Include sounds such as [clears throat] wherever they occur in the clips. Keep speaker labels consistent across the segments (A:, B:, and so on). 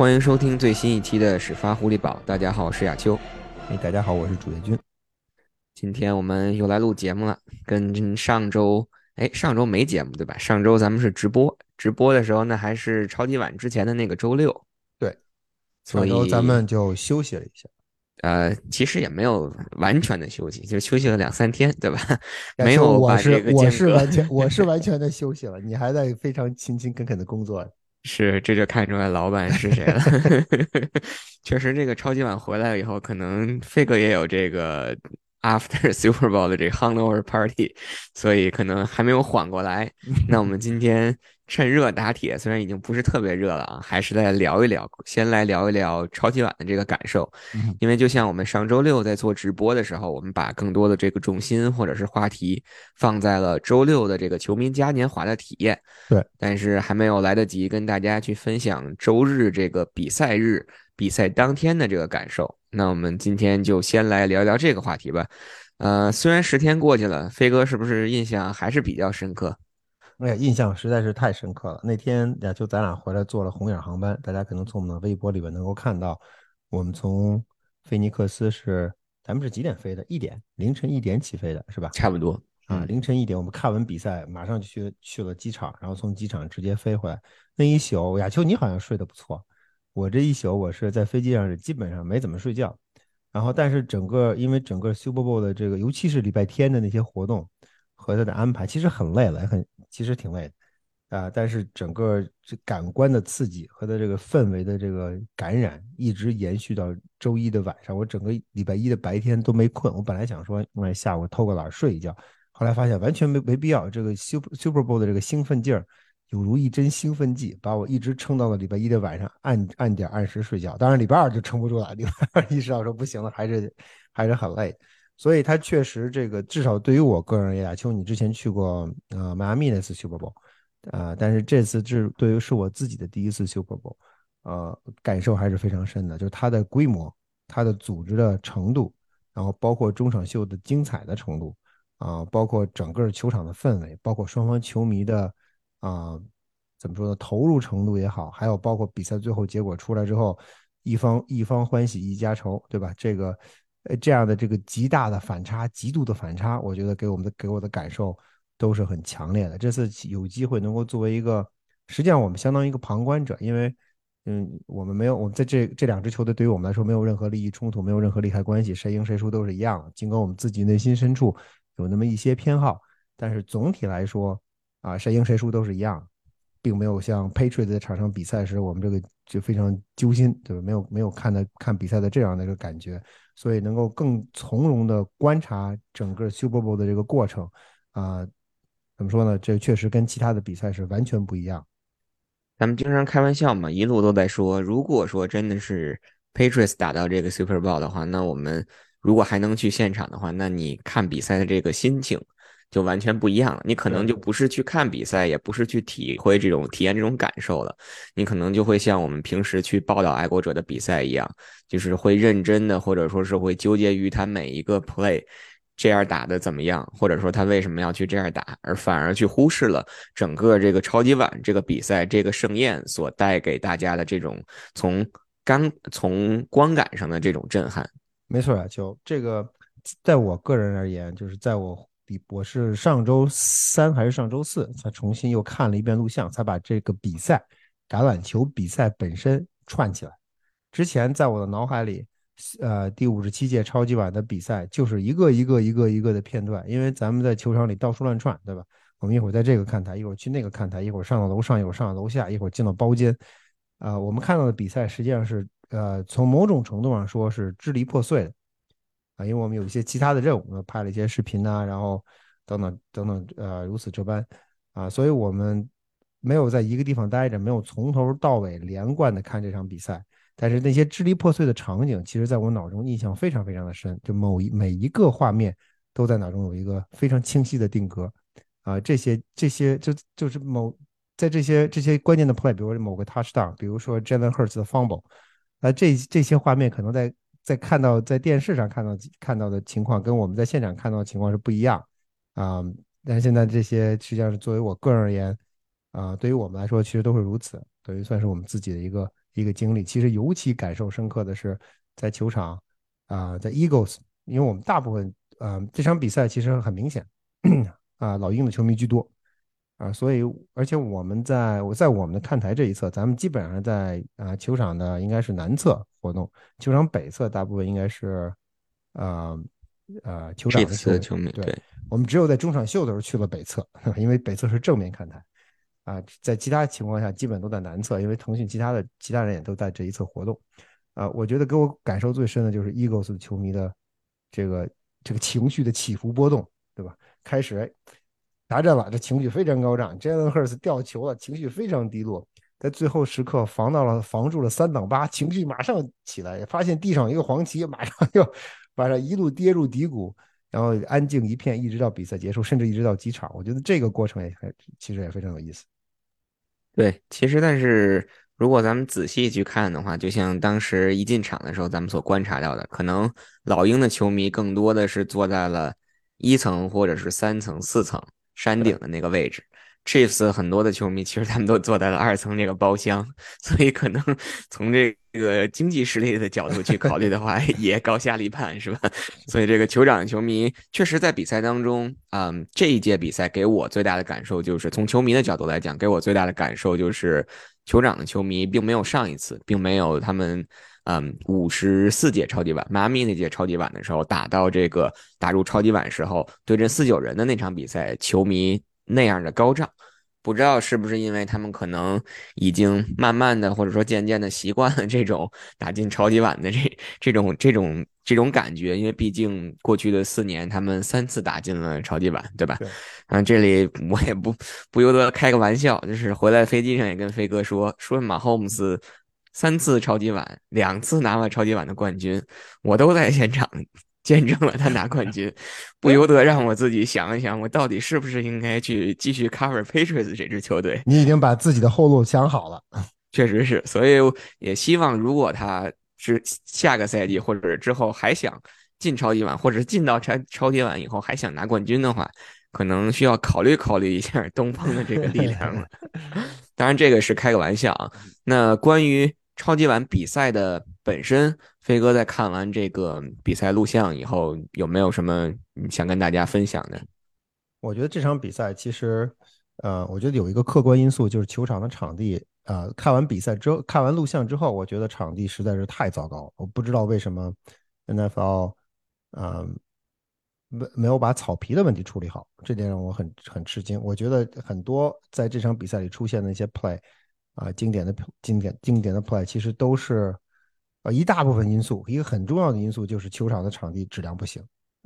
A: 欢迎收听最新一期的始发狐狸堡。大家好，我是亚秋。
B: 哎，大家好，我是主页君。
A: 今天我们又来录节目了，跟上周哎上周没节目对吧？上周咱们是直播，直播的时候呢还是超级晚之前的那个周六。
B: 对，
A: 所以
B: 咱们就休息了一下。
A: 呃，其实也没有完全的休息，就休息了两三天，对吧？没
B: 有我是
A: 有把这个
B: 我是完全我是完全的休息了，你还在非常勤勤恳恳的工作。
A: 是，这就看出来老板是谁了。[laughs] 确实，这个超级碗回来以后，可能飞哥也有这个 after [laughs] Super Bowl 的这个 hangover party，所以可能还没有缓过来。那我们今天趁热打铁，虽然已经不是特别热了啊，还是来聊一聊，先来聊一聊超级碗的这个感受。
B: 嗯
A: 因为就像我们上周六在做直播的时候，我们把更多的这个重心或者是话题放在了周六的这个球迷嘉年华的体验。
B: 对，
A: 但是还没有来得及跟大家去分享周日这个比赛日比赛当天的这个感受。那我们今天就先来聊聊这个话题吧。呃，虽然十天过去了，飞哥是不是印象还是比较深刻？
B: 哎呀，印象实在是太深刻了。那天亚秋咱俩回来坐了红眼航班，大家可能从我们的微博里边能够看到，我们从菲尼克斯是咱们是几点飞的？一点，凌晨一点起飞的是吧？
A: 差不多
B: 啊，
A: 嗯
B: 凌晨一点，我们看完比赛，马上就去去了机场，然后从机场直接飞回来。那一宿，亚秋你好像睡得不错，我这一宿我是在飞机上是基本上没怎么睡觉。然后，但是整个因为整个 Super Bowl 的这个，尤其是礼拜天的那些活动和他的安排，其实很累了，也很其实挺累的啊。但是整个这感官的刺激和它这个氛围的这个感染，一直延续到周一的晚上。我整个礼拜一的白天都没困。我本来想说，哎，下午偷个懒睡一觉，后来发现完全没没必要。这个 Super Super Bowl 的这个兴奋劲儿，有如一针兴奋剂，把我一直撑到了礼拜一的晚上，按按点按时睡觉。当然礼拜二就撑不住了，礼拜二 [laughs] 意识到说不行了，还是还是很累。所以它确实这个至少对于我个人而言，亚秋你之前去过呃迈阿密那次 Super Bowl，呃，但是这次是对于是我自己的第一次 Super Bowl，呃，感受还是非常深的，就是它的规模、它的组织的程度，然后包括中场秀的精彩的程度，啊、包括整个球场的氛围，包括双方球迷的啊、怎么说呢，投入程度也好，还有包括比赛最后结果出来之后，一方一方欢喜一家愁，对吧？这个呃这样的这个极大的反差，极度的反差，我觉得给我们的给我的感受都是很强烈的。这次有机会能够作为一个，实际上我们相当于一个旁观者，因为嗯，我们没有我们在这这两支球队对于我们来说没有任何利益冲突，没有任何利害关系，谁赢谁输都是一样的。尽管我们自己内心深处有那么一些偏好，但是总体来说啊，谁赢谁输都是一样。并没有像 Patriot 在场上比赛时，我们这个就非常揪心，对吧？没有没有看的看比赛的这样的一个感觉，所以能够更从容的观察整个 Super Bowl 的这个过程，啊、怎么说呢？这确实跟其他的比赛是完全不一样。
A: 咱们经常开玩笑嘛，一路都在说，如果说真的是 Patriots 打到这个 Super Bowl 的话，那我们如果还能去现场的话，那你看比赛的这个心情就完全不一样了。你可能就不是去看比赛，也不是去体会这种体验这种感受了，你可能就会像我们平时去报道爱国者的比赛一样，就是会认真的，或者说是会纠结于他每一个 play。这样打的怎么样，或者说他为什么要去这样打，而反而去忽视了整个这个超级碗这个比赛这个盛宴所带给大家的这种从刚从观感上的这种震撼。
B: 没错啊，就这个，在我个人而言，就是在我比我是上周三还是上周四才重新又看了一遍录像，才把这个比赛橄榄球比赛本身串起来。之前在我的脑海里，呃，第五十七届超级碗的比赛就是一个一个一个一个的片段，因为咱们在球场里到处乱串，对吧？我们一会儿在这个看台，一会儿去那个看台，一会儿上到楼上，一会儿上到楼下，一会儿进到包间。啊、我们看到的比赛实际上是，呃，从某种程度上说是支离破碎的。啊，因为我们有一些其他的任务，拍了一些视频呐、然后等等等等，呃，如此这般，啊，所以我们没有在一个地方待着，没有从头到尾连贯的看这场比赛。但是那些支离破碎的场景，其实在我脑中印象非常非常的深，就某一每一个画面都在脑中有一个非常清晰的定格。啊，这些这些就就是某在这些这些关键的 play，比如说某个 touchdown，比如说 Jalen Hurts 的 fumble，那，这这些画面可能在在看到在电视上看到看到的情况，跟我们在现场看到的情况是不一样啊。但是现在这些实际上是作为我个人而言，啊，对于我们来说其实都是如此，等于算是我们自己的一个一个经历。其实尤其感受深刻的是在球场啊，在 Eagles，因为我们大部分呃这场比赛其实很明显 [clears throat] 啊，老鹰的球迷居多啊，所以而且我们在我在我们的看台这一侧，咱们基本上在啊球场的应该是南侧活动，球场北侧大部分应该是呃呃球场
A: 的球
B: 迷。
A: 对，
B: 我们只有在中场秀的时候去了北侧，[laughs] 因为北侧是正面看台。啊，在其他情况下基本都在南侧，因为腾讯其他的其他人也都在这一侧活动。啊，我觉得给我感受最深的就是 Eagles 的球迷的这个这个情绪的起伏波动，对吧？开始达阵了，这情绪非常高涨；Jalen Hurts 掉球了，情绪非常低落。在最后时刻防到了防住了三挡八，情绪马上起来，发现地上一个黄旗，马上又马上一路跌入低谷。然后安静一片，一直到比赛结束，甚至一直到机场。我觉得这个过程也还其实也非常有意思。
A: 对，其实但是如果咱们仔细去看的话，就像当时一进场的时候，咱们所观察到的，可能老鹰的球迷更多的是坐在了一层或者是三层、四层山顶的那个位置。Chiefs 很多的球迷其实他们都坐在了二层这个包厢，[laughs] 所以可能从这个经济实力的角度去考虑的话，[laughs] 也高下立判，是吧？所以这个酋长球迷确实在比赛当中，嗯，这一届比赛给我最大的感受就是，从球迷的角度来讲，给我最大的感受就是，酋长的球迷并没有上一次，并没有他们，嗯，五十四届超级碗，迈阿密那届超级碗的时候打到这个打入超级碗时候对阵四九人的那场比赛，球迷。那样的高涨，不知道是不是因为他们可能已经慢慢的或者说渐渐的习惯了这种打进超级碗的这这种这种这种感觉，因为毕竟过去的四年他们三次打进了超级碗，对吧？啊，这里我也不不由得开个玩笑，就是回来飞机上也跟飞哥说说马霍姆斯三次超级碗，两次拿了超级碗的冠军，我都在现场。见证了他拿冠军，[laughs] 不由得让我自己想一想，我到底是不是应该去继续 cover Patriots 这支球队？
B: 你已经把自己的后路想好了，[laughs]
A: 确实是，所以也希望如果他是下个赛季或者之后还想进超级碗，或者进到超超级碗以后还想拿冠军的话，可能需要考虑考虑一下东方的这个力量了。[laughs] 当然，这个是开个玩笑啊。那关于超级碗比赛的本身。飞哥在看完这个比赛录像以后，有没有什么想跟大家分享的？
B: 我觉得这场比赛其实，呃，我觉得有一个客观因素，就是球场的场地。呃，看完比赛之后，看完录像之后，我觉得场地实在是太糟糕。我不知道为什么 NFL，呃，没没有把草皮的问题处理好，这点让我很很吃惊。我觉得很多在这场比赛里出现的一些 play，啊，经典的经典经典的 play，其实都是。呃，一大部分因素，一个很重要的因素就是球场的场地质量不行，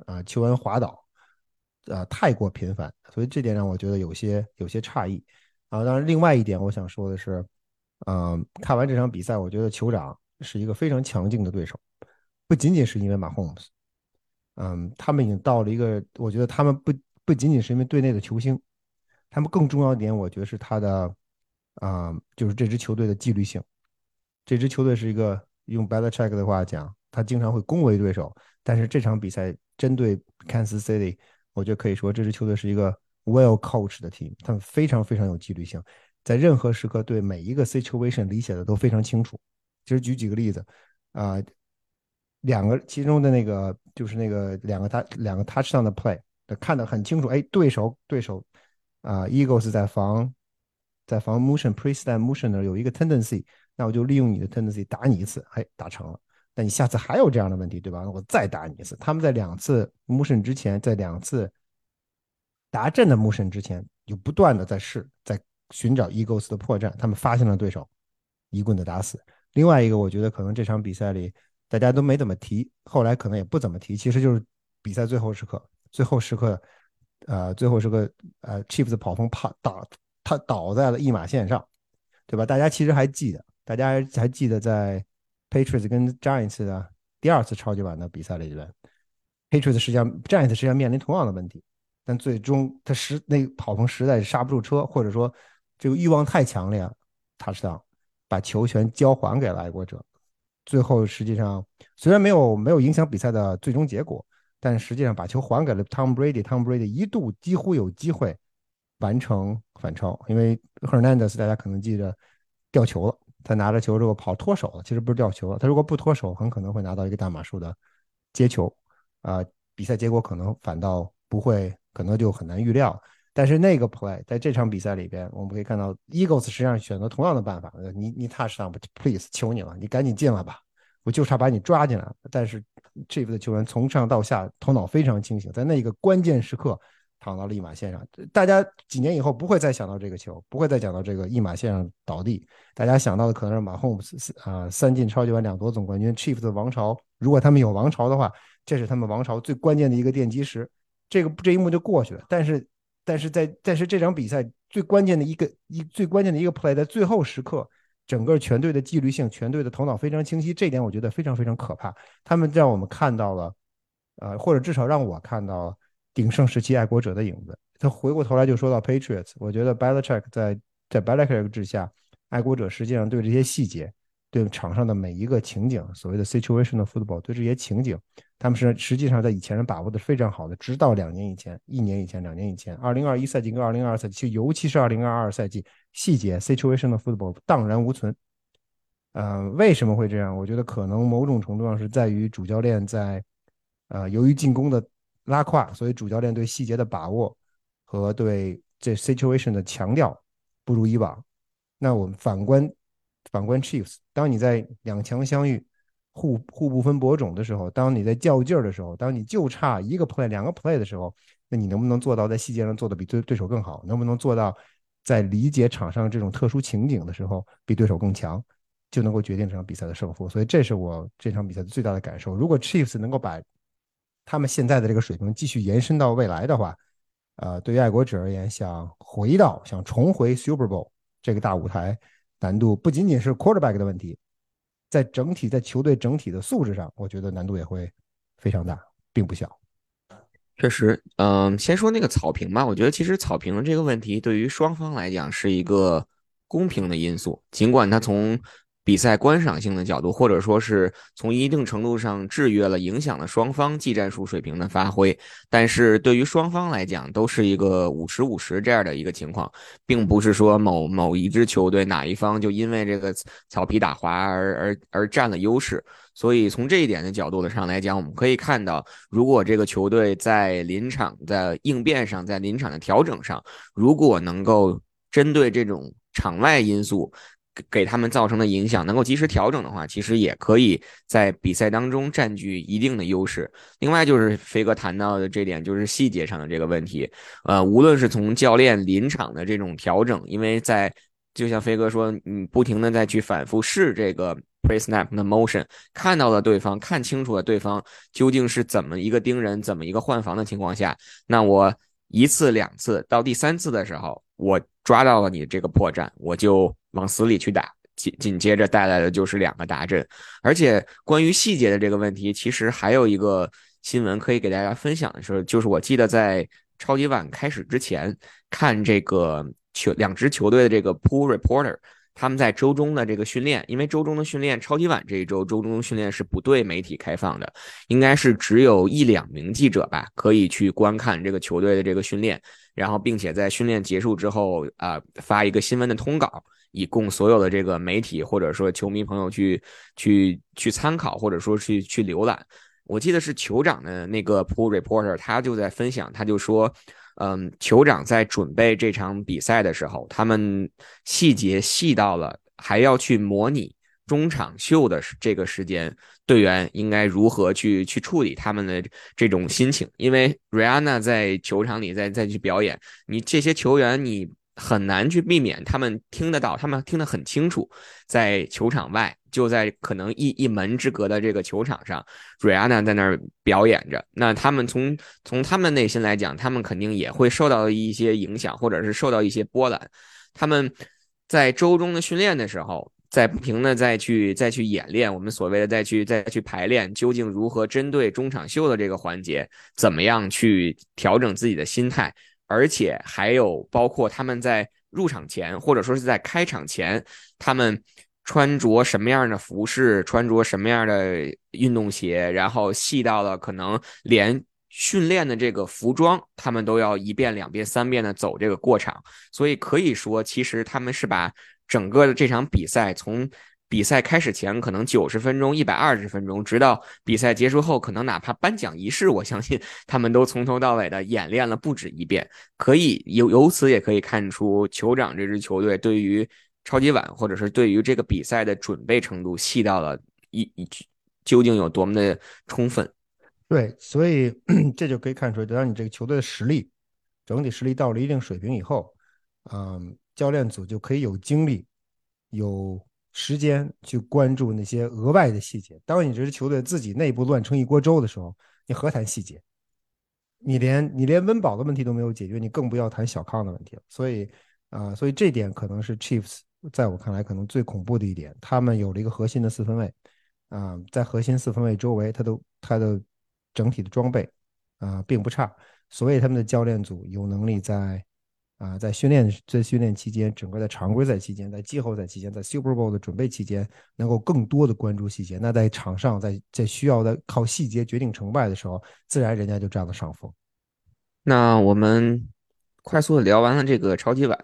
B: 啊，球员滑倒，呃，太过频繁，所以这点让我觉得有些有些诧异。啊，当然，另外一点我想说的是，嗯，看完这场比赛，我觉得酋长是一个非常强劲的对手，不仅仅是因为马洪斯，嗯，他们已经到了一个，我觉得他们不不仅仅是因为队内的球星，他们更重要一点，我觉得是他的，啊，就是这支球队的纪律性，这支球队是一个。用 Belichick 的话讲，他经常会恭维对手，但是这场比赛针对 Kansas City，我觉得可以说这支球队是一个 well coached 的 team，他们非常非常有纪律性，在任何时刻对每一个 situation 理解的都非常清楚。其实举几个例子，啊，两个其中的那个就是那个两个他两个 touchdown 的 play，看得很清楚，哎，对手对手啊，Eagles 在防在防 motion pre snap motion 那有一个 tendency。那我就利用你的 tendency 打你一次，哎，打成了。那你下次还有这样的问题，对吧？那我再打你一次。他们在两次 motion 之前，在两次达阵的 motion 之前，就不断的在试，在寻找 egos 的破绽。他们发现了对手，一棍子打死。另外一个，我觉得可能这场比赛里大家都没怎么提，后来可能也不怎么提，其实就是比赛最后时刻，最后时刻，呃，最后时刻，呃，Chiefs 跑锋怕倒，他倒在了一码线上，对吧？大家其实还记得。大家还记得在 Patriots 跟 Giants 的第二次超级碗的比赛里边，Patriots 实际上 Giants 实际上面临同样的问题，但最终他实那个跑锋实在是刹不住车，或者说这个欲望太强烈他实际上把球权交还给了爱国者，最后实际上虽然没有没有影响比赛的最终结果，但实际上把球还给了 Tom Brady，Tom Brady 一度几乎有机会完成反超，因为 Hernandez 大家可能记得掉球了。他拿着球之后跑脱手了，其实不是掉球了。他如果不脱手，很可能会拿到一个大码数的接球，啊，比赛结果可能反倒不会，可能就很难预料。但是那个 play 在这场比赛里边，我们可以看到 Eagles 实际上选择同样的办法，你你 touch down please，求你了，你赶紧进来吧，我就差把你抓进来。但是 Chief 的球员从上到下头脑非常清醒，在那个关键时刻。躺到了一码线上，大家几年以后不会再想到这个球，不会再讲到这个一码线上倒地。大家想到的可能是马洪斯啊，三进超级碗，两夺总冠军，chief 的王朝。如果他们有王朝的话，这是他们王朝最关键的一个奠基石。这个这一幕就过去了。但是，但是在但是这场比赛最关键的一个一最关键的一个 play 在最后时刻，整个全队的纪律性，全队的头脑非常清晰，这点我觉得非常非常可怕。他们让我们看到了，呃，或者至少让我看到了。鼎盛时期爱国者的影子，他回过头来就说到 Patriots。我觉得 Belichick 在在 Belichick 之下，爱国者实际上对这些细节，对场上的每一个情景，所谓的 situational football，对这些情景，他们是实际上在以前人把握的非常好的。直到两年以前，一年以前，两年以前，二零二一赛季跟二零二二赛季，尤其是二零二二赛季，细节 situational football 荡然无存。呃，为什么会这样？我觉得可能某种程度上是在于主教练在，呃，由于进攻的。拉胯，所以主教练对细节的把握和对这 situation 的强调不如以往。那我们反观反观 Chiefs，当你在两强相遇、互互不分伯仲的时候，当你在较劲儿的时候，当你就差一个 play、两个 play 的时候，那你能不能做到在细节上做的比对对手更好？能不能做到在理解场上这种特殊情景的时候比对手更强，就能够决定这场比赛的胜负？所以这是我这场比赛的最大的感受。如果 Chiefs 能够把他们现在的这个水平继续延伸到未来的话，呃，对于爱国者而言，想回到、想重回 Super Bowl 这个大舞台，难度不仅仅是 quarterback 的问题，在整体在球队整体的素质上，我觉得难度也会非常大，并不小。
A: 确实，嗯，先说那个草坪吧，我觉得其实草坪这个问题对于双方来讲是一个公平的因素，尽管它从。比赛观赏性的角度，或者说是从一定程度上制约了、影响了双方技战术水平的发挥，但是对于双方来讲，都是一个五十五十这样的一个情况，并不是说某某一支球队哪一方就因为这个草皮打滑而而而占了优势。所以从这一点的角度上来讲，我们可以看到，如果这个球队在临场的应变上，在临场的调整上，如果能够针对这种场外因素。给他们造成的影响能够及时调整的话，其实也可以在比赛当中占据一定的优势。另外就是飞哥谈到的这点，就是细节上的这个问题。呃，无论是从教练临场的这种调整，因为在就像飞哥说，你，不停的再去反复试这个 pre snap 的 motion，看到了对方，看清楚了对方究竟是怎么一个盯人，怎么一个换防的情况下，那我一次两次到第三次的时候，我抓到了你这个破绽，我就。往死里去打，紧紧接着带来的就是两个大阵，而且关于细节的这个问题，其实还有一个新闻可以给大家分享的是，就是我记得在超级碗开始之前看这个球两支球队的这个 pool reporter，他们在周中的这个训练，因为周中的训练，超级碗这一周周中训练是不对媒体开放的，应该是只有一两名记者吧可以去观看这个球队的这个训练，然后并且在训练结束之后啊发一个新闻的通稿。以供所有的这个媒体或者说球迷朋友去去去参考，或者说去去浏览。我记得是酋长的那个 pool reporter，他就在分享，他就说，嗯，酋长在准备这场比赛的时候，他们细节细到了还要去模拟中场秀的这个时间，队员应该如何去去处理他们的这种心情，因为 Rihanna 在球场里再再去表演，你这些球员你。很难去避免他们听得到，他们听得很清楚，在球场外，就在可能一一门之隔的这个球场上，瑞安娜在那儿表演着。那他们从从他们内心来讲，他们肯定也会受到一些影响，或者是受到一些波澜。他们在周中的训练的时候，在不停的再去再去演练，我们所谓的再去再去排练，究竟如何针对中场秀的这个环节，怎么样去调整自己的心态。而且还有包括他们在入场前，或者说是在开场前，他们穿着什么样的服饰，穿着什么样的运动鞋，然后细到了可能连训练的这个服装，他们都要一遍、两遍、三遍的走这个过场，所以可以说，其实他们是把整个的这场比赛从。比赛开始前可能九十分钟、一百二十分钟，直到比赛结束后，可能哪怕颁奖仪式，我相信 [laughs] 他们都从头到尾的演练了不止一遍。可以由由此也可以看出，酋长这支球队对于超级碗或者是对于这个比赛的准备程度细到了一一究竟有多么的充分。
B: 对，所以 [clears throat] 这就可以看出，当你这个球队的实力整体实力到了一定水平以后，嗯，教练组就可以有精力有。时间去关注那些额外的细节。当你这支球队自己内部乱成一锅粥的时候，你何谈细节？你连你连温饱的问题都没有解决，你更不要谈小康的问题了。所以啊，所以这点可能是 Chiefs 在我看来可能最恐怖的一点。他们有了一个核心的四分卫啊，在核心四分卫周围，他都他的整体的装备啊并不差，所以他们的教练组有能力在。啊，在训练在训练期间，整个在常规赛期间，在季后赛期间，在 Super Bowl 的准备期间，能够更多的关注细节。那在场上，在在需要的靠细节决定成败的时候，自然人家就占了上风。
A: 那我们快速的聊完了这个超级碗。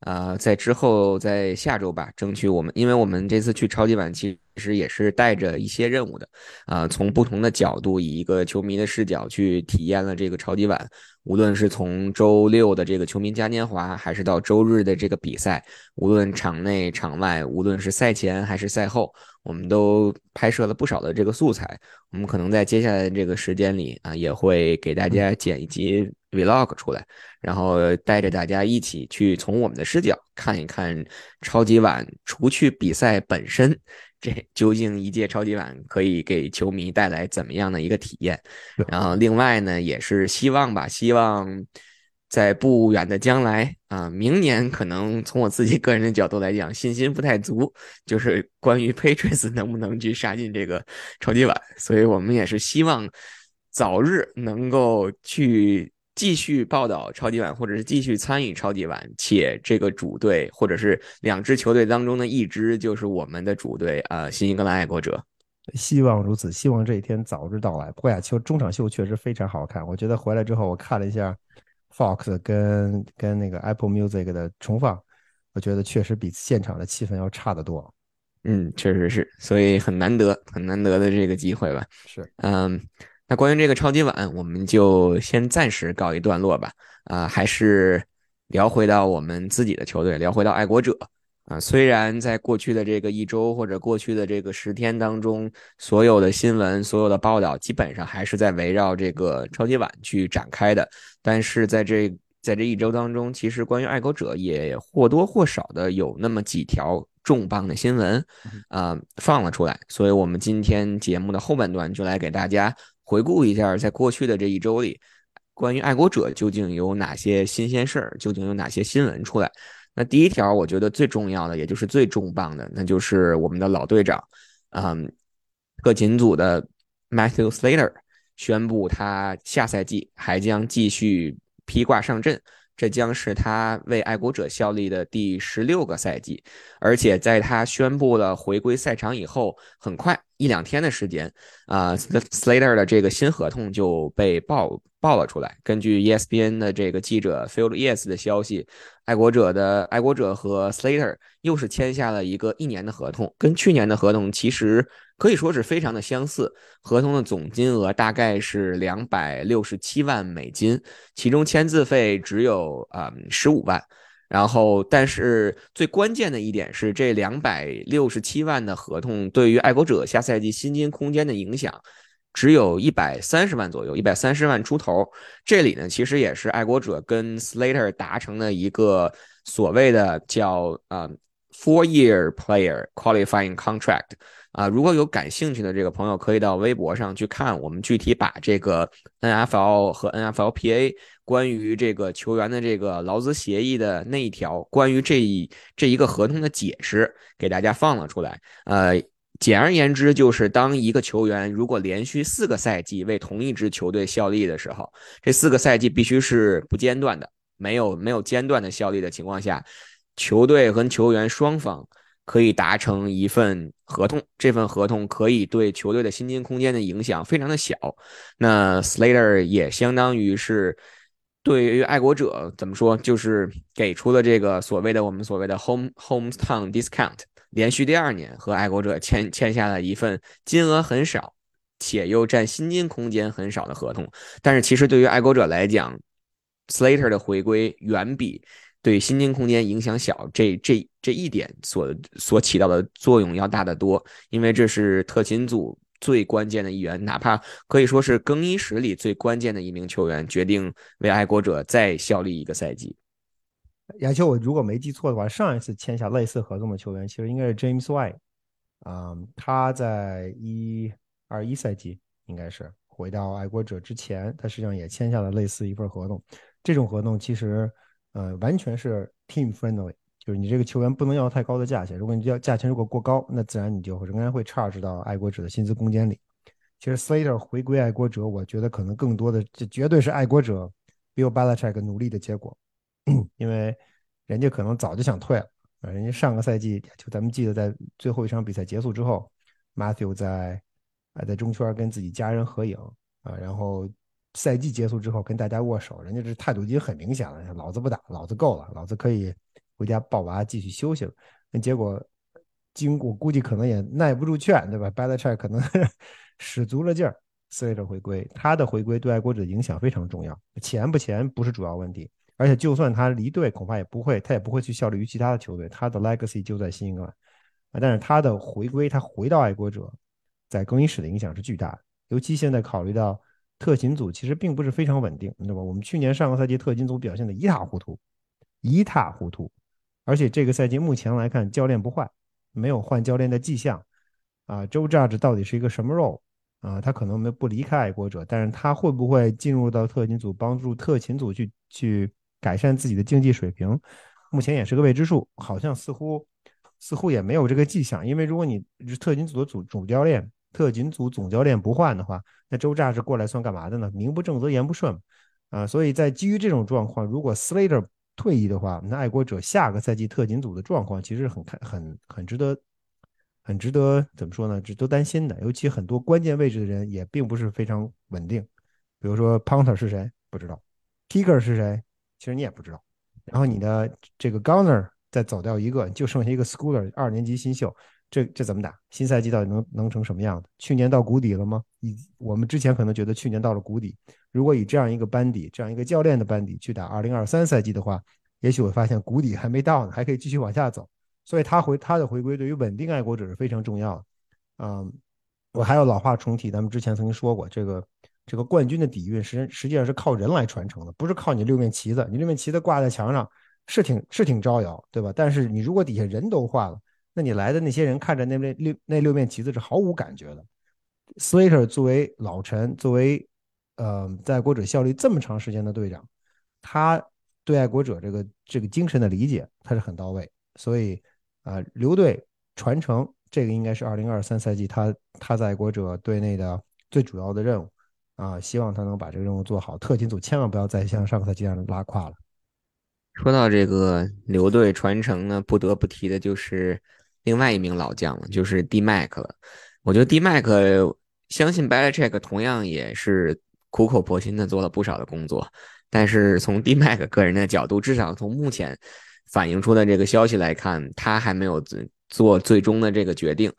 A: 啊，在之后，在下周吧，争取我们，因为我们这次去超级碗，其实也是带着一些任务的，啊，从不同的角度，以一个球迷的视角去体验了这个超级碗，无论是从周六的这个球迷嘉年华，还是到周日的这个比赛，无论场内场外，无论是赛前还是赛后，我们都拍摄了不少的这个素材，我们可能在接下来的这个时间里啊，也会给大家剪辑 vlog 出来。然后带着大家一起去从我们的视角看一看超级碗，除去比赛本身，这究竟一届超级碗可以给球迷带来怎么样的一个体验？然后另外呢，也是希望吧，希望在不远的将来啊，明年可能从我自己个人的角度来讲，信心不太足，就是关于 [laughs] Patriots 能不能去杀进这个超级碗，所以我们也是希望早日能够去。继续报道超级碗，或者是继续参与超级碗，且这个主队或者是两支球队当中的一支就是我们的主队啊，新英格兰爱国者。
B: 希望如此，希望这一天早日到来。不过呀，球中场秀确实非常好看。我觉得回来之后，我看了一下 Fox 跟跟那个 Apple Music 的重放，我觉得确实比现场的气氛要差得多。
A: 嗯，确实是，所以很难得，很难得的这个机会吧。
B: 是，
A: 嗯。那关于这个超级碗，我们就先暂时告一段落吧。啊，还是聊回到我们自己的球队，聊回到爱国者。啊，虽然在过去的这个一周或者过去的这个十天当中，所有的新闻、所有的报道基本上还是在围绕这个超级碗去展开的，但是在这在这一周当中，其实关于爱国者也或多或少的有那么几条重磅的新闻，啊，放了出来。所以我们今天节目的后半段就来给大家。回顾一下，在过去的这一周里，关于爱国者究竟有哪些新鲜事儿？究竟有哪些新闻出来？那第一条，我觉得最重要的，也就是最重磅的，那就是我们的老队长，嗯，特勤组的 Matthew Slater 宣布，他下赛季还将继续披挂上阵。这将是他为爱国者效力的第十六个赛季，而且在他宣布了回归赛场以后，很快一两天的时间，啊，Slater 的这个新合同就被爆爆了出来。根据 ESPN 的这个记者 Phil Yes 的消息，爱国者的爱国者和 Slater 又是签下了一个一年的合同，跟去年的合同其实。可以说是非常的相似，合同的总金额大概是两百六十七万美金，其中签字费只有啊十五万。然后，但是最关键的一点是，这两百六十七万的合同对于爱国者下赛季薪金空间的影响，只有一百三十万左右，一百三十万出头。这里呢，其实也是爱国者跟 Slater 达成的一个所谓的叫啊 four year player qualifying contract。啊，如果有感兴趣的这个朋友，可以到微博上去看我们具体把这个 NFL 和 NFLPA 关于这个球员的这个劳资协议的那一条，关于这一这一个合同的解释给大家放了出来。呃，简而言之，就是当一个球员如果连续四个赛季为同一支球队效力的时候，这四个赛季必须是不间断的，没有没有间断的效力的情况下，球队和球员双方。可以达成一份合同，这份合同可以对球队的薪金空间的影响非常的小。那 Slater 也相当于是对于爱国者怎么说，就是给出了这个所谓的我们所谓的 home hometown discount，连续第二年和爱国者签签下了一份金额很少且又占薪金空间很少的合同。但是其实对于爱国者来讲，Slater 的回归远比。对薪金空间影响小，这这这一点所所起到的作用要大得多，因为这是特勤组最关键的一员，哪怕可以说是更衣室里最关键的一名球员，决定为爱国者再效力一个赛季。
B: 亚秋，我如果没记错的话，上一次签下类似合同的球员，其实应该是 James White，啊，他在一二一赛季应该是回到爱国者之前，他实际上也签下了类似一份合同，这种合同其实。呃，完全是 team friendly，就是你这个球员不能要太高的价钱。如果你要价钱如果过高，那自然你就仍然会 charge 到爱国者的薪资空间里。其实 Slater 回归爱国者，我觉得可能更多的这绝对是爱国者 Bill Belichick 努力的结果，[clears throat] 因为人家可能早就想退了啊。人家上个赛季就咱们记得在最后一场比赛结束之后，Matthew 在啊在中圈跟自己家人合影啊，然后。赛季结束之后跟大家握手，人家这态度已经很明显了，老子不打，老子够了，老子可以回家抱娃继续休息了。那结果，经过估计可能也耐不住劝，对吧 b a l c h e c k 可能 [laughs] 使足了劲儿，Slater 回归，他的回归对爱国者的影响非常重要。钱不钱不是主要问题，而且就算他离队，恐怕也不会，他也不会去效力于其他的球队，他的 legacy 就在新英格兰。但是他的回归，他回到爱国者，在更衣室的影响是巨大的，尤其现在考虑到。特勤组其实并不是非常稳定，对吧？我们去年上个赛季特勤组表现的一塌糊涂，一塌糊涂，而且这个赛季目前来看教练不换，没有换教练的迹象，啊，周 Judge 到底是一个什么 role 啊？他可能没不离开爱国者，但是他会不会进入到特勤组帮助特勤组去去改善自己的竞技水平？目前也是个未知数，好像似乎似乎也没有这个迹象，因为如果你是特勤组的主主教练。特勤组总教练不换的话，那周炸是过来算干嘛的呢？名不正则言不顺啊！所以在基于这种状况，如果 Slater 退役的话，那爱国者下个赛季特勤组的状况其实很看很很值得，很值得怎么说呢？值得担心的。尤其很多关键位置的人也并不是非常稳定，比如说 Punter 是谁不知道，Kicker 是谁其实你也不知道。然后你的这个 Gunner 再走掉一个，就剩下一个 Schooler 二年级新秀。这这怎么打？新赛季到底能能成什么样子？去年到谷底了吗？以我们之前可能觉得去年到了谷底，如果以这样一个班底，这样一个教练的班底去打二零二三赛季的话，也许会发现谷底还没到呢，还可以继续往下走。所以他回他的回归对于稳定爱国者是非常重要的。嗯，我还有老话重提，咱们之前曾经说过，这个这个冠军的底蕴实实际上是靠人来传承的，不是靠你六面旗子。你六面旗子挂在墙上是挺是挺招摇，对吧？但是你如果底下人都换了。那你来的那些人看着那面六那六面旗子是毫无感觉的。Slater 作为老臣，作为呃在爱国者效力这么长时间的队长，他对爱国者这个这个精神的理解他是很到位。所以啊，留队传承这个应该是二零二三赛季他他在爱国者队内的最主要的任务啊，希望他能把这个任务做好。特勤组千万不要再像上个赛季那样拉胯了。
A: 说到这个留队传承呢，不得不提的就是。另外一名老将了，就是 D Mac 了。我觉得 D Mac 相信 Belichick 同样也是苦口婆心的做了不少的工作，但是从 D Mac 个人的角度，至少从目前反映出的这个消息来看，他还没有做最终的这个决定。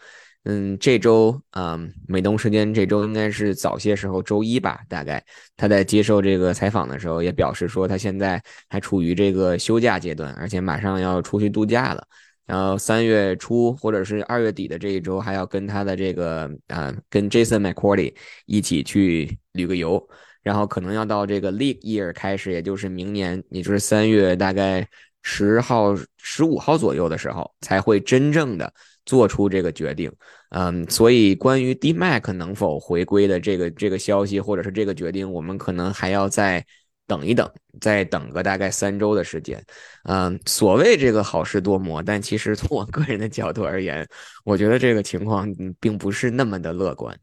A: 嗯，这周嗯，美东时间这周应该是早些时候，周一吧，大概他在接受这个采访的时候也表示说，他现在还处于这个休假阶段，而且马上要出去度假了。然后三月初或者是二月底的这一周，还要跟他的这个啊，跟 Jason McCourty 一起去旅个游。然后可能要到这个 League Year 开始，也就是明年，也就是三月大概十号、十五号左右的时候，才会真正的做出这个决定。嗯，所以关于 D Mac 能否回归的这个这个消息，或者是这个决定，我们可能还要在。等一等，再等个大概三周的时间，嗯，所谓这个好事多磨，但其实从我个人的角度而言，我觉得这个情况并不是那么的乐观。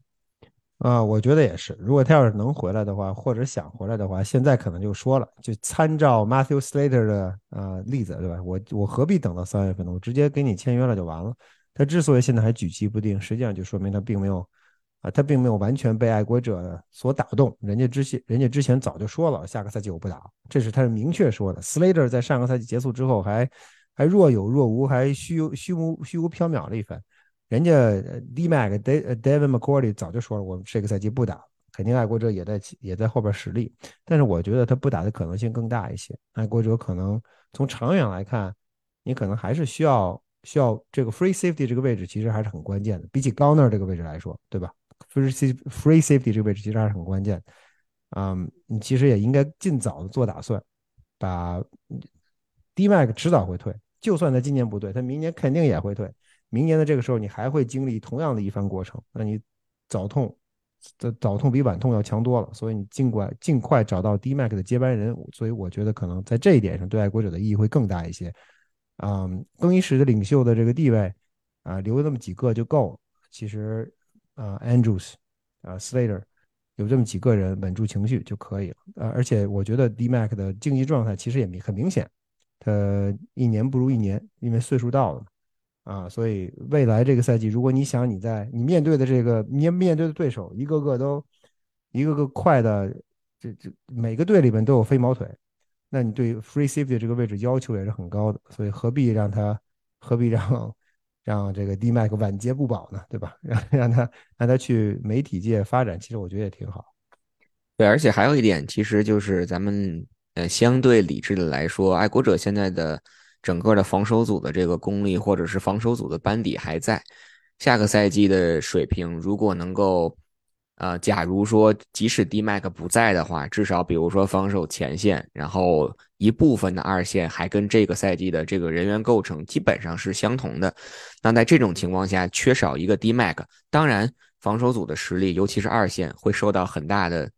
B: 啊，我觉得也是。如果他要是能回来的话，或者想回来的话，现在可能就说了，就参照 Matthew Slater 的呃例子，对吧？我我何必等到三月份呢？我直接给你签约了就完了。他之所以现在还举棋不定，实际上就说明他并没有啊，他并没有完全被爱国者所打动。人家之前人家之前早就说了，下个赛季我不打，这是他是明确说的。Slater 在上个赛季结束之后还还若有若无，还虚虚无虚无缥缈了一番。人家 D Mac David McCourty 早就说了，我们这个赛季不打，肯定爱国者也在也在后边实力。但是我觉得他不打的可能性更大一些。爱国者可能从长远来看，你可能还是需要需要这个 free safety 这个位置，其实还是很关键的。比起 g o n e r 这个位置来说，对吧？free free safety 这个位置其实还是很关键。嗯，你其实也应该尽早的做打算，把 D Mac 迟早会退，就算他今年不退，他明年肯定也会退。明年的这个时候，你还会经历同样的一番过程，那你早痛，这早痛比晚痛要强多了。所以你尽管尽快找到 D Mac 的接班人，所以我觉得可能在这一点上对爱国者的意义会更大一些。嗯，更衣室的领袖的这个地位啊，留那么几个就够了。其实啊，Andrews 啊，Slater 有这么几个人稳住情绪就可以了。呃，而且我觉得 D Mac 的竞技状态其实也很明显，他一年不如一年，因为岁数到了嘛。啊，所以未来这个赛季，如果你想你在你面对的这个你面对的对手一个个都一个个快的，这这每个队里面都有飞毛腿，那你对 free safety 这个位置要求也是很高的，所以何必让他何必让让这个 D Mac 晚节不保呢？对吧？[laughs] 让让他让他去媒体界发展，其实我觉得也挺好。
A: 对，而且还有一点，其实就是咱们呃相对理智的来说，爱国者现在的。整个的防守组的这个功力，或者是防守组的班底还在，下个赛季的水平，如果能够，呃，假如说即使 D Mac 不在的话，至少比如说防守前线，然后一部分的二线还跟这个赛季的这个人员构成基本上是相同的，那在这种情况下，缺少一个 D Mac，当然防守组的实力，尤其是二线会受到很大的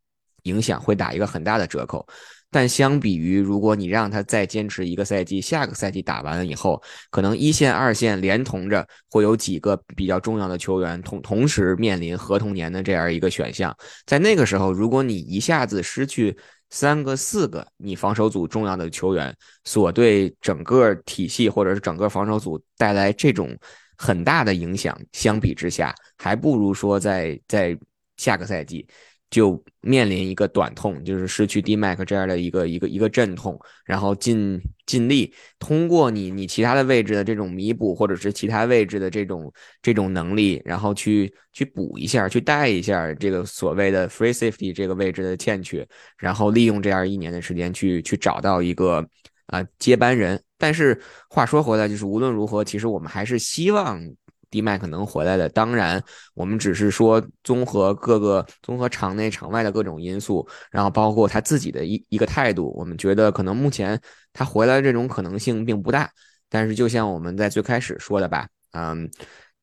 A: 影响，会打一个很大的折扣。但相比于，如果你让他再坚持一个赛季，下个赛季打完了以后，可能一线、二线连同着会有几个比较重要的球员同同时面临合同年的这样一个选项。在那个时候，如果你一下子失去三个、四个你防守组重要的球员，所对整个体系或者是整个防守组带来这种很大的影响，相比之下，还不如说在在下个赛季。就面临一个短痛，就是失去 D Mac 这样的一个一个一个阵痛，然后尽尽力通过你你其他的位置的这种弥补，或者是其他位置的这种这种能力，然后去去补一下，去带一下这个所谓的 free safety 这个位置的欠缺，然后利用这样一年的时间去去找到一个啊接班人。但是话说回来，就是无论如何，其实我们还是希望。D Mac 能回来的，当然，我们只是说综合各个综合场内场外的各种因素，然后包括他自己的一一个态度，我们觉得可能目前他回来这种可能性并不大。但是就像我们在最开始说的吧，嗯，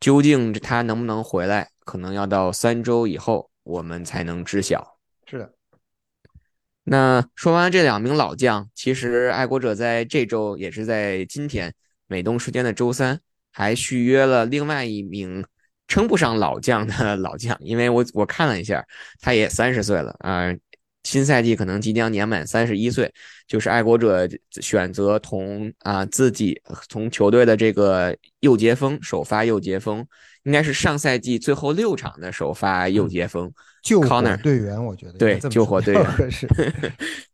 A: 究竟他能不能回来，可能要到三周以后我们才能知晓。
B: 是的。
A: 那说完这两名老将，其实爱国者在这周也是在今天美东时间的周三。还续约了另外一名称不上老将的 [laughs] 老将，因为我我看了一下，他也三十岁了啊，新赛季可能即将年满三十一岁，就是爱国者选择同啊自己从球队的这个右截锋首发右截锋。应该是上赛季最后六场的首发右截锋，
B: 救火队员，我觉得
A: 对救火队员 [laughs]
B: 是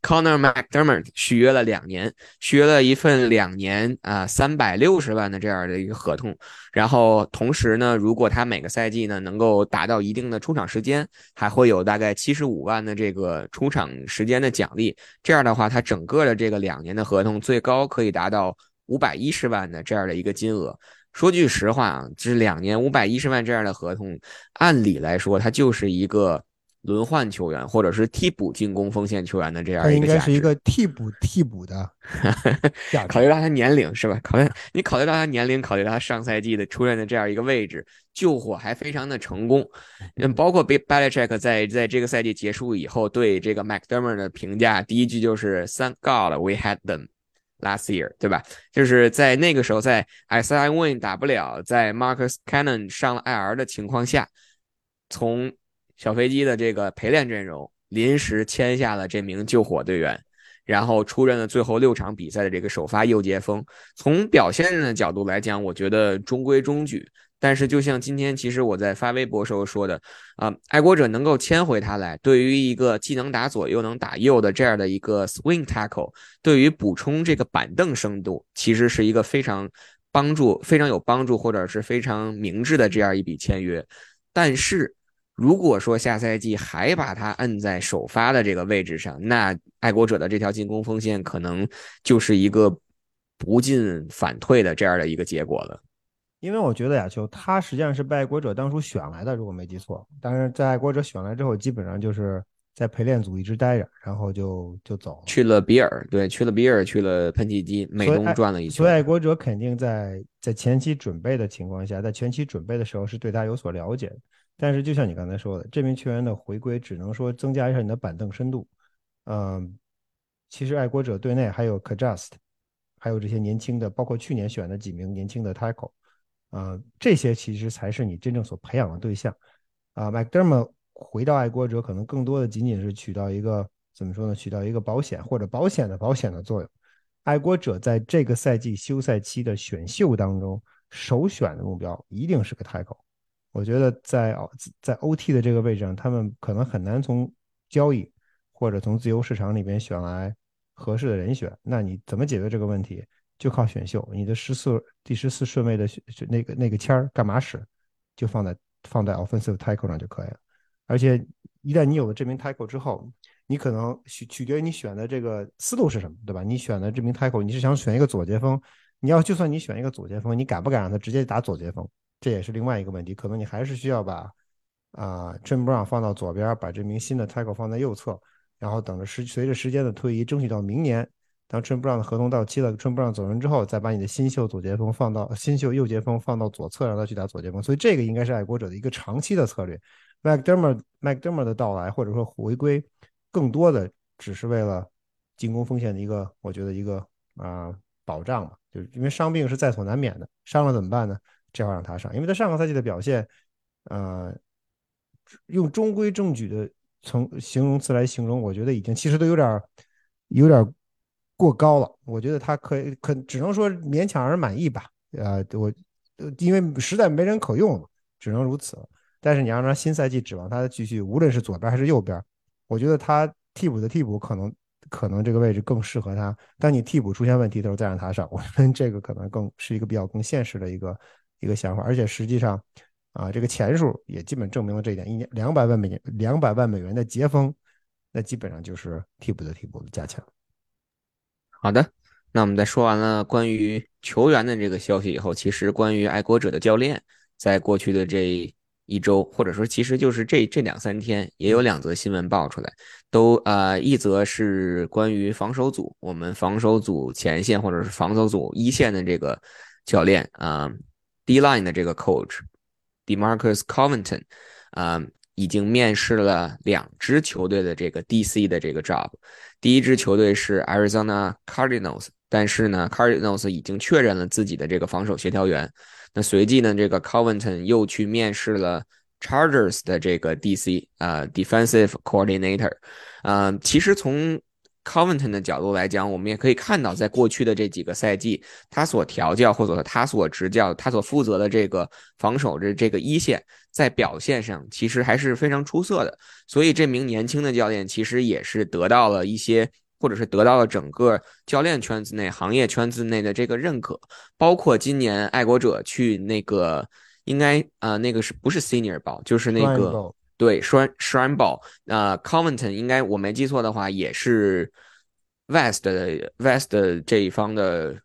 A: Connor McDermott 续约了两年，续约了一份两年啊三百六十万的这样的一个合同。然后同时呢，如果他每个赛季呢能够达到一定的出场时间，还会有大概七十五万的这个出场时间的奖励。这样的话，他整个的这个两年的合同最高可以达到五百一十万的这样的一个金额。说句实话啊，这两年五百一十万这样的合同，按理来说，他就是一个轮换球员或者是替补进攻锋线球员的这样一
B: 个应该是一个替补替补的
A: 考虑到他年龄是吧？考虑你考虑到他年龄，考虑到他上赛季的出任的这样一个位置，救火还非常的成功。嗯，包括 Belichick 在在这个赛季结束以后对这个 McDermott 的评价，第一句就是 Thank God we had them。Last year，对吧？就是在那个时候，在 i s a i Win 打不了，在 Marcus Cannon 上了 IR 的情况下，从小飞机的这个陪练阵容，临时签下了这名救火队员，然后出任了最后六场比赛的这个首发右接锋。从表现的角度来讲，我觉得中规中矩。但是，就像今天其实我在发微博时候说的，啊，爱国者能够签回他来，对于一个既能打左又能打右的这样的一个 swing tackle，对于补充这个板凳深度，其实是一个非常帮助、非常有帮助或者是非常明智的这样一笔签约。但是，如果说下赛季还把他摁在首发的这个位置上，那爱国者的这条进攻锋线可能就是一个不进反退的这样的一个结果了。
B: 因为我觉得亚秋他实际上是被爱国者当初选来的，如果没记错。但是在爱国者选来之后，基本上就是在陪练组一直待着，然后就就走了，
A: 去了比尔，对，去了比尔，去了喷气机，美东转了一圈。
B: 所以爱国者肯定在在前期准备的情况下，在前期准备的时候是对他有所了解的。但是就像你刚才说的，这名球员的回归只能说增加一下你的板凳深度。嗯，其实爱国者队内还有 Kajust，还有这些年轻的，包括去年选的几名年轻的 Tackle。啊，这些其实才是你真正所培养的对象。啊，McDermott 回到爱国者，可能更多的仅仅是起到一个怎么说呢？起到一个保险或者保险的保险的作用。爱国者在这个赛季休赛期的选秀当中，首选的目标一定是个 Tackle。我觉得在在 OT 的这个位置上，他们可能很难从交易或者从自由市场里边选来合适的人选。那你怎么解决这个问题？就靠选秀，你的十四第十四顺位的那个那个签儿干嘛使？就放在放在 offensive tackle 上就可以了。而且一旦你有了这名 tackle 之后，你可能取取决于你选的这个思路是什么，对吧？你选的这名 tackle，你是想选一个左接锋？你要就算你选一个左接锋，你敢不敢让他直接打左接锋？这也是另外一个问题。可能你还是需要把啊 Jim Brown 放到左边，把这名新的 tackle 放在右侧，然后等着时随着时间的推移，争取到明年。当春布朗的合同到期了，春布朗走人之后，再把你的新秀左接锋放到新秀右接锋放到左侧，让他去打左接锋。所以这个应该是爱国者的一个长期的策略。McDermott McDermott 的到来或者说回归，更多的只是为了进攻锋线的一个，我觉得一个啊保障嘛。就是因为伤病是在所难免的，伤了怎么办呢？这要让他上，因为他上个赛季的表现，呃，用中规中矩的从形容词来形容，我觉得已经其实都有点有点。过高了，我觉得他可以可只能说勉强而满意吧。呃，我因为实在没人可用了，只能如此。但是你要让新赛季指望他继续，无论是左边还是右边，我觉得他替补的替补可能可能这个位置更适合他。当你替补出现问题的时候，再让他上，[laughs] 我觉得这个可能更是一个比较更现实的一个一个想法。而且实际上啊，这个钱数也基本证明了这一点：一年两百万美元，两百万美元的接风，那基本上就是替补的替补的价钱。
A: 好的，那我们在说完了关于球员的这个消息以后，其实关于爱国者的教练，在过去的这一周，或者说其实就是这这两三天，也有两则新闻爆出来，都呃一则是关于防守组，我们防守组前线或者是防守组一线的这个教练啊，D line 的这个 coach Demarcus Covington 啊。已经面试了两支球队的这个 DC 的这个 job，第一支球队是 Arizona Cardinals，但是呢，Cardinals 已经确认了自己的这个防守协调员。那随即呢，这个 Covington 又去面试了 Chargers 的这个 DC 啊 Defensive Coordinator。啊，其实从 Covington 的角度来讲，我们也可以看到，在过去的这几个赛季，他所调教或者说他所执教、他所负责的这个防守的这个一线，在表现上其实还是非常出色的。所以这名年轻的教练其实也是得到了一些，或者是得到了整个教练圈子内、行业圈子内的这个认可。包括今年爱国者去那个，应该啊，那个是不是 Senior 包，就是那个。对，Shrine Shrine Ball，呃，Covington 应该我没记错的话，也是 West West 这一方的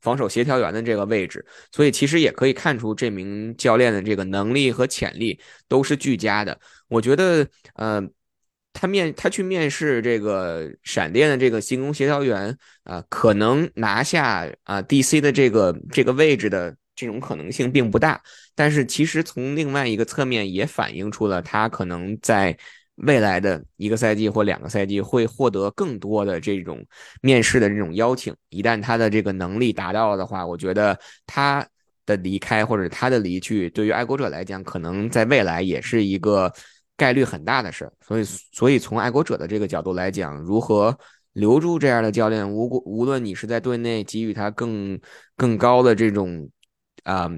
A: 防守协调员的这个位置，所以其实也可以看出这名教练的这个能力和潜力都是俱佳的。我觉得，呃，他面他去面试这个闪电的这个进攻协调员啊，可能拿下啊 DC 的这个这个位置的。这种可能性并不大，但是其实从另外一个侧面也反映出了他可能在未来的一个赛季或两个赛季会获得更多的这种面试的这种邀请。一旦他的这个能力达到了的话，我觉得他的离开或者他的离去，对于爱国者来讲，可能在未来也是一个概率很大的事儿。所以，所以从爱国者的这个角度来讲，如何留住这样的教练，无无论你是在队内给予他更更高的这种啊。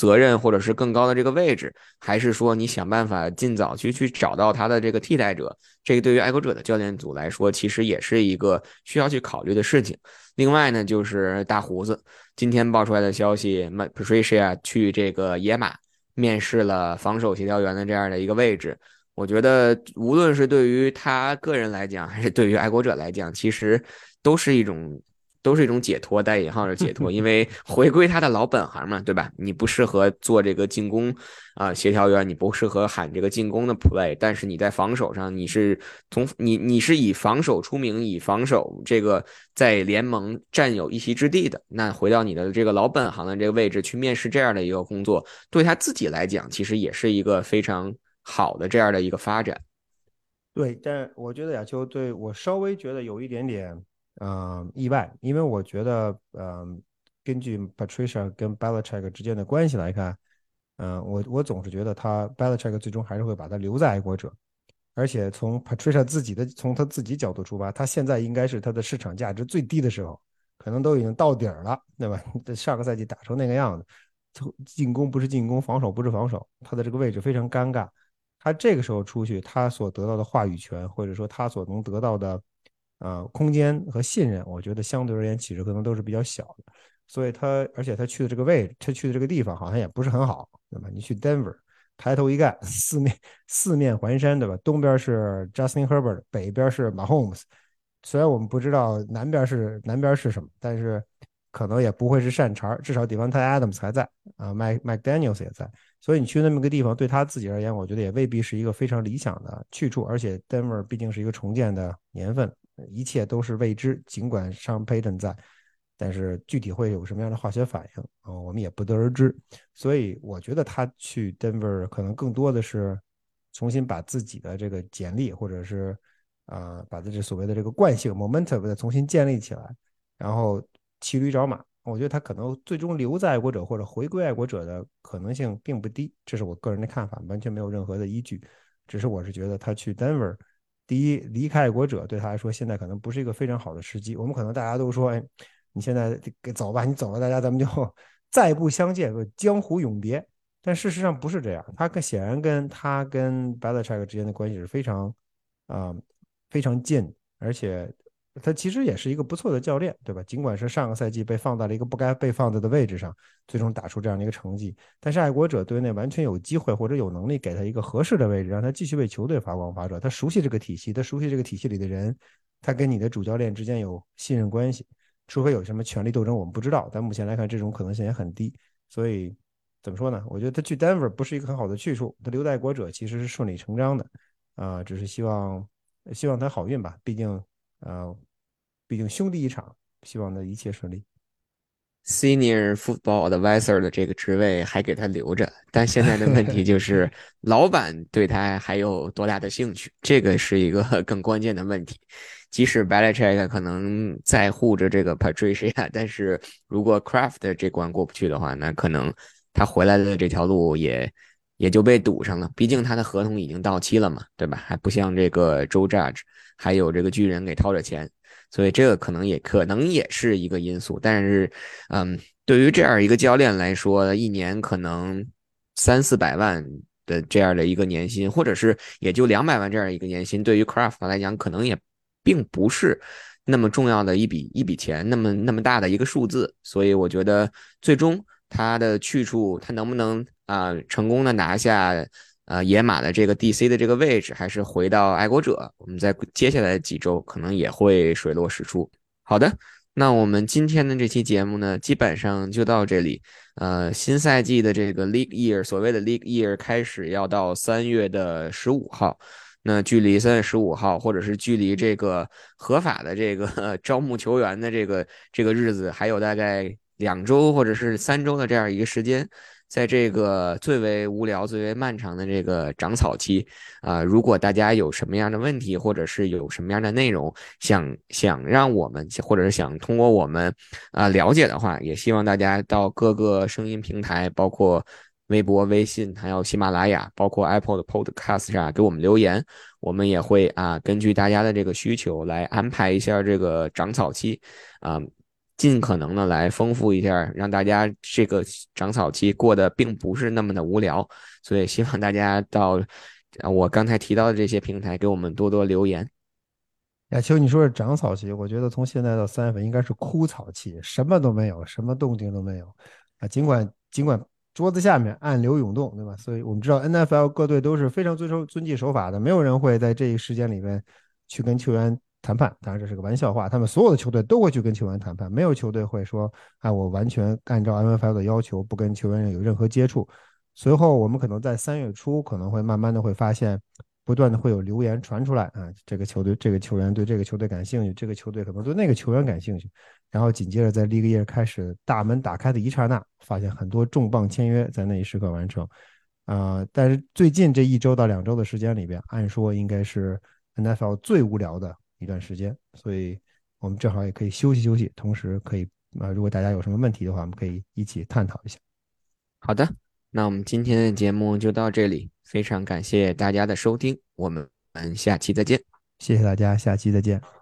A: 责任或者是更高的这个位置，还是说你想办法尽早去去找到他的这个替代者？这个对于爱国者的教练组来说，其实也是一个需要去考虑的事情。另外呢，就是大胡子今天爆出来的消息，Patricia 去这个野马面试了防守协调员的这样的一个位置。我觉得无论是对于他个人来讲，还是对于爱国者来讲，其实都是一种。都是一种解脱，带引号的解脱，[laughs] 因为回归他的老本行嘛，对吧？你不适合做这个进攻啊协调员，你不适合喊这个进攻的 play，但是你在防守上，你是从你你是以防守出名，以防守这个在联盟占有一席之地的。那回到你的这个老本行的这个位置去面试这样的一个工作，对他自己来讲，其实也是一个非常好的这样的一个发展。
B: 对，但我觉得亚秋对我稍微觉得有一点点。嗯，意外，因为我觉得，嗯，根据 Patricia 跟 Belichick 之间的关系来看，嗯，我我总是觉得他 Belichick 最终还是会把他留在爱国者，而且从 Patricia 自己的从他自己角度出发，他现在应该是他的市场价值最低的时候，可能都已经到底儿了，对吧？[laughs] 上个赛季打成那个样子，进攻不是进攻，防守不是防守，他的这个位置非常尴尬，他这个时候出去，他所得到的话语权，或者说他所能得到的。呃，空间和信任，我觉得相对而言其实可能都是比较小的，所以他而且他去的这个位置，他去的这个地方好像也不是很好，对吧？你去 Denver，抬头一看，四面四面环山，对吧？东边是 Justin Herbert，北边是 Mahomes，虽然我们不知道南边是南边是什么，但是可能也不会是善茬，至少 Devontae Adams 还在啊，Mike Mike Daniels 也在，所以你去那么个地方，对他自己而言，我觉得也未必是一个非常理想的去处，而且 Denver 毕竟是一个重建的年份。一切都是未知，尽管上 Payton 在，但是具体会有什么样的化学反应啊，我们也不得而知。所以我觉得他去 Denver 可能更多的是重新把自己的这个简历，或者是啊，把这所谓的这个惯性 momentum 再重新建立起来，然后骑驴找马。我觉得他可能最终留在爱国者或者回归爱国者的可能性并不低，这是我个人的看法，完全没有任何的依据。只是我是觉得他去 Denver。第一，离开爱国者对他来说，现在可能不是一个非常好的时机。我们可能大家都说，哎，你现在给走吧，你走了，大家咱们就 [laughs] 再不相见，江湖永别。但事实上不是这样，他跟显然跟他跟白德柴克之间的关系是非常啊非常近，而且。他其实也是一个不错的教练，对吧？尽管是上个赛季被放在了一个不该被放在的位置上，最终打出这样的一个成绩，但是爱国者队内完全有机会或者有能力给他一个合适的位置，让他继续为球队发光发热。他熟悉这个体系，他熟悉这个体系里的人，他跟你的主教练之间有信任关系。除非有什么权力斗争，我们不知道。但目前来看，这种可能性也很低。所以怎么说呢？我觉得他去 Denver 不是一个很好的去处。他留在爱国者其实是顺理成章的啊，只是希望希望他好运吧。毕竟。呃，毕竟兄弟一场，希望他一切顺利。
A: Senior Football Advisor 的这个职位还给他留着，但现在的问题就是，[laughs] 老板对他还有多大的兴趣？这个是一个更关键的问题。即使 Belichick 可能在护着这个 Patricia，[laughs] 但是如果 Craft 这关过不去的话，那可能他回来的这条路也也就被堵上了。毕竟他的合同已经到期了嘛，对吧？还不像这个 Joe Judge。还有这个巨人给掏着钱，所以这个可能也可能也是一个因素。但是，嗯，对于这样一个教练来说，一年可能三四百万的这样的一个年薪，或者是也就两百万这样一个年薪，对于 Craft 来讲，可能也并不是那么重要的一笔一笔钱，那么那么大的一个数字。所以，我觉得最终他的去处，他能不能啊成功的拿下？呃，野马的这个 DC 的这个位置，还是回到爱国者，我们在接下来的几周可能也会水落石出。好的，那我们今天的这期节目呢，基本上就到这里。呃，新赛季的这个 League Year，所谓的 League Year 开始要到三月的十五号，那距离三月十五号，或者是距离这个合法的这个 [laughs] 招募球员的这个这个日子，还有大概两周或者是三周的这样一个时间。在这个最为无聊、最为漫长的这个长草期啊，如果大家有什么样的问题，或者是有什么样的内容想想让我们，或者是想通过我们啊了解的话，也希望大家到各个声音平台，包括微博、微信，还有喜马拉雅，包括 Apple 的 Podcast 上给我们留言，我们也会啊根据大家的这个需求来安排一下这个长草期，啊，尽可能的来丰富一下，让大家这个长草期过得并不是那么的无聊。所以希望大家到我刚才提到的这些平台给我们多多留言。
B: 亚秋，你说是长草期，我觉得从现在到三月份应该是枯草期，什么都没有，什么动静都没有啊。尽管尽管。桌子下面暗流涌动，对吧？所以我们知道 NFL 各队都是非常遵守遵纪守法的，没有人会在这一时间里面去跟球员谈判。当然这是个玩笑话，他们所有的球队都会去跟球员谈判，没有球队会说啊，我完全按照 NFL 的要求不跟球员有任何接触。随后我们可能在三月初可能会慢慢的会发现。不断的会有流言传出来啊，这个球队这个球员对这个球队感兴趣，这个球队可能对那个球员感兴趣，然后紧接着在 League Year 开始大门打开的一刹那，发现很多重磅签约在那一时刻完成，啊，但是最近这一周到两周的时间里边，按说应该是 NFL 最无聊的一段时间，所以我们正好也可以休息休息，同时可以啊，如果大家有什么问题的话，我们可以一起探讨一下。
A: 好的。那我们今天的节目就到这里，非常感谢大家的收听，我们下期再见。
B: 谢谢大家，下期再见。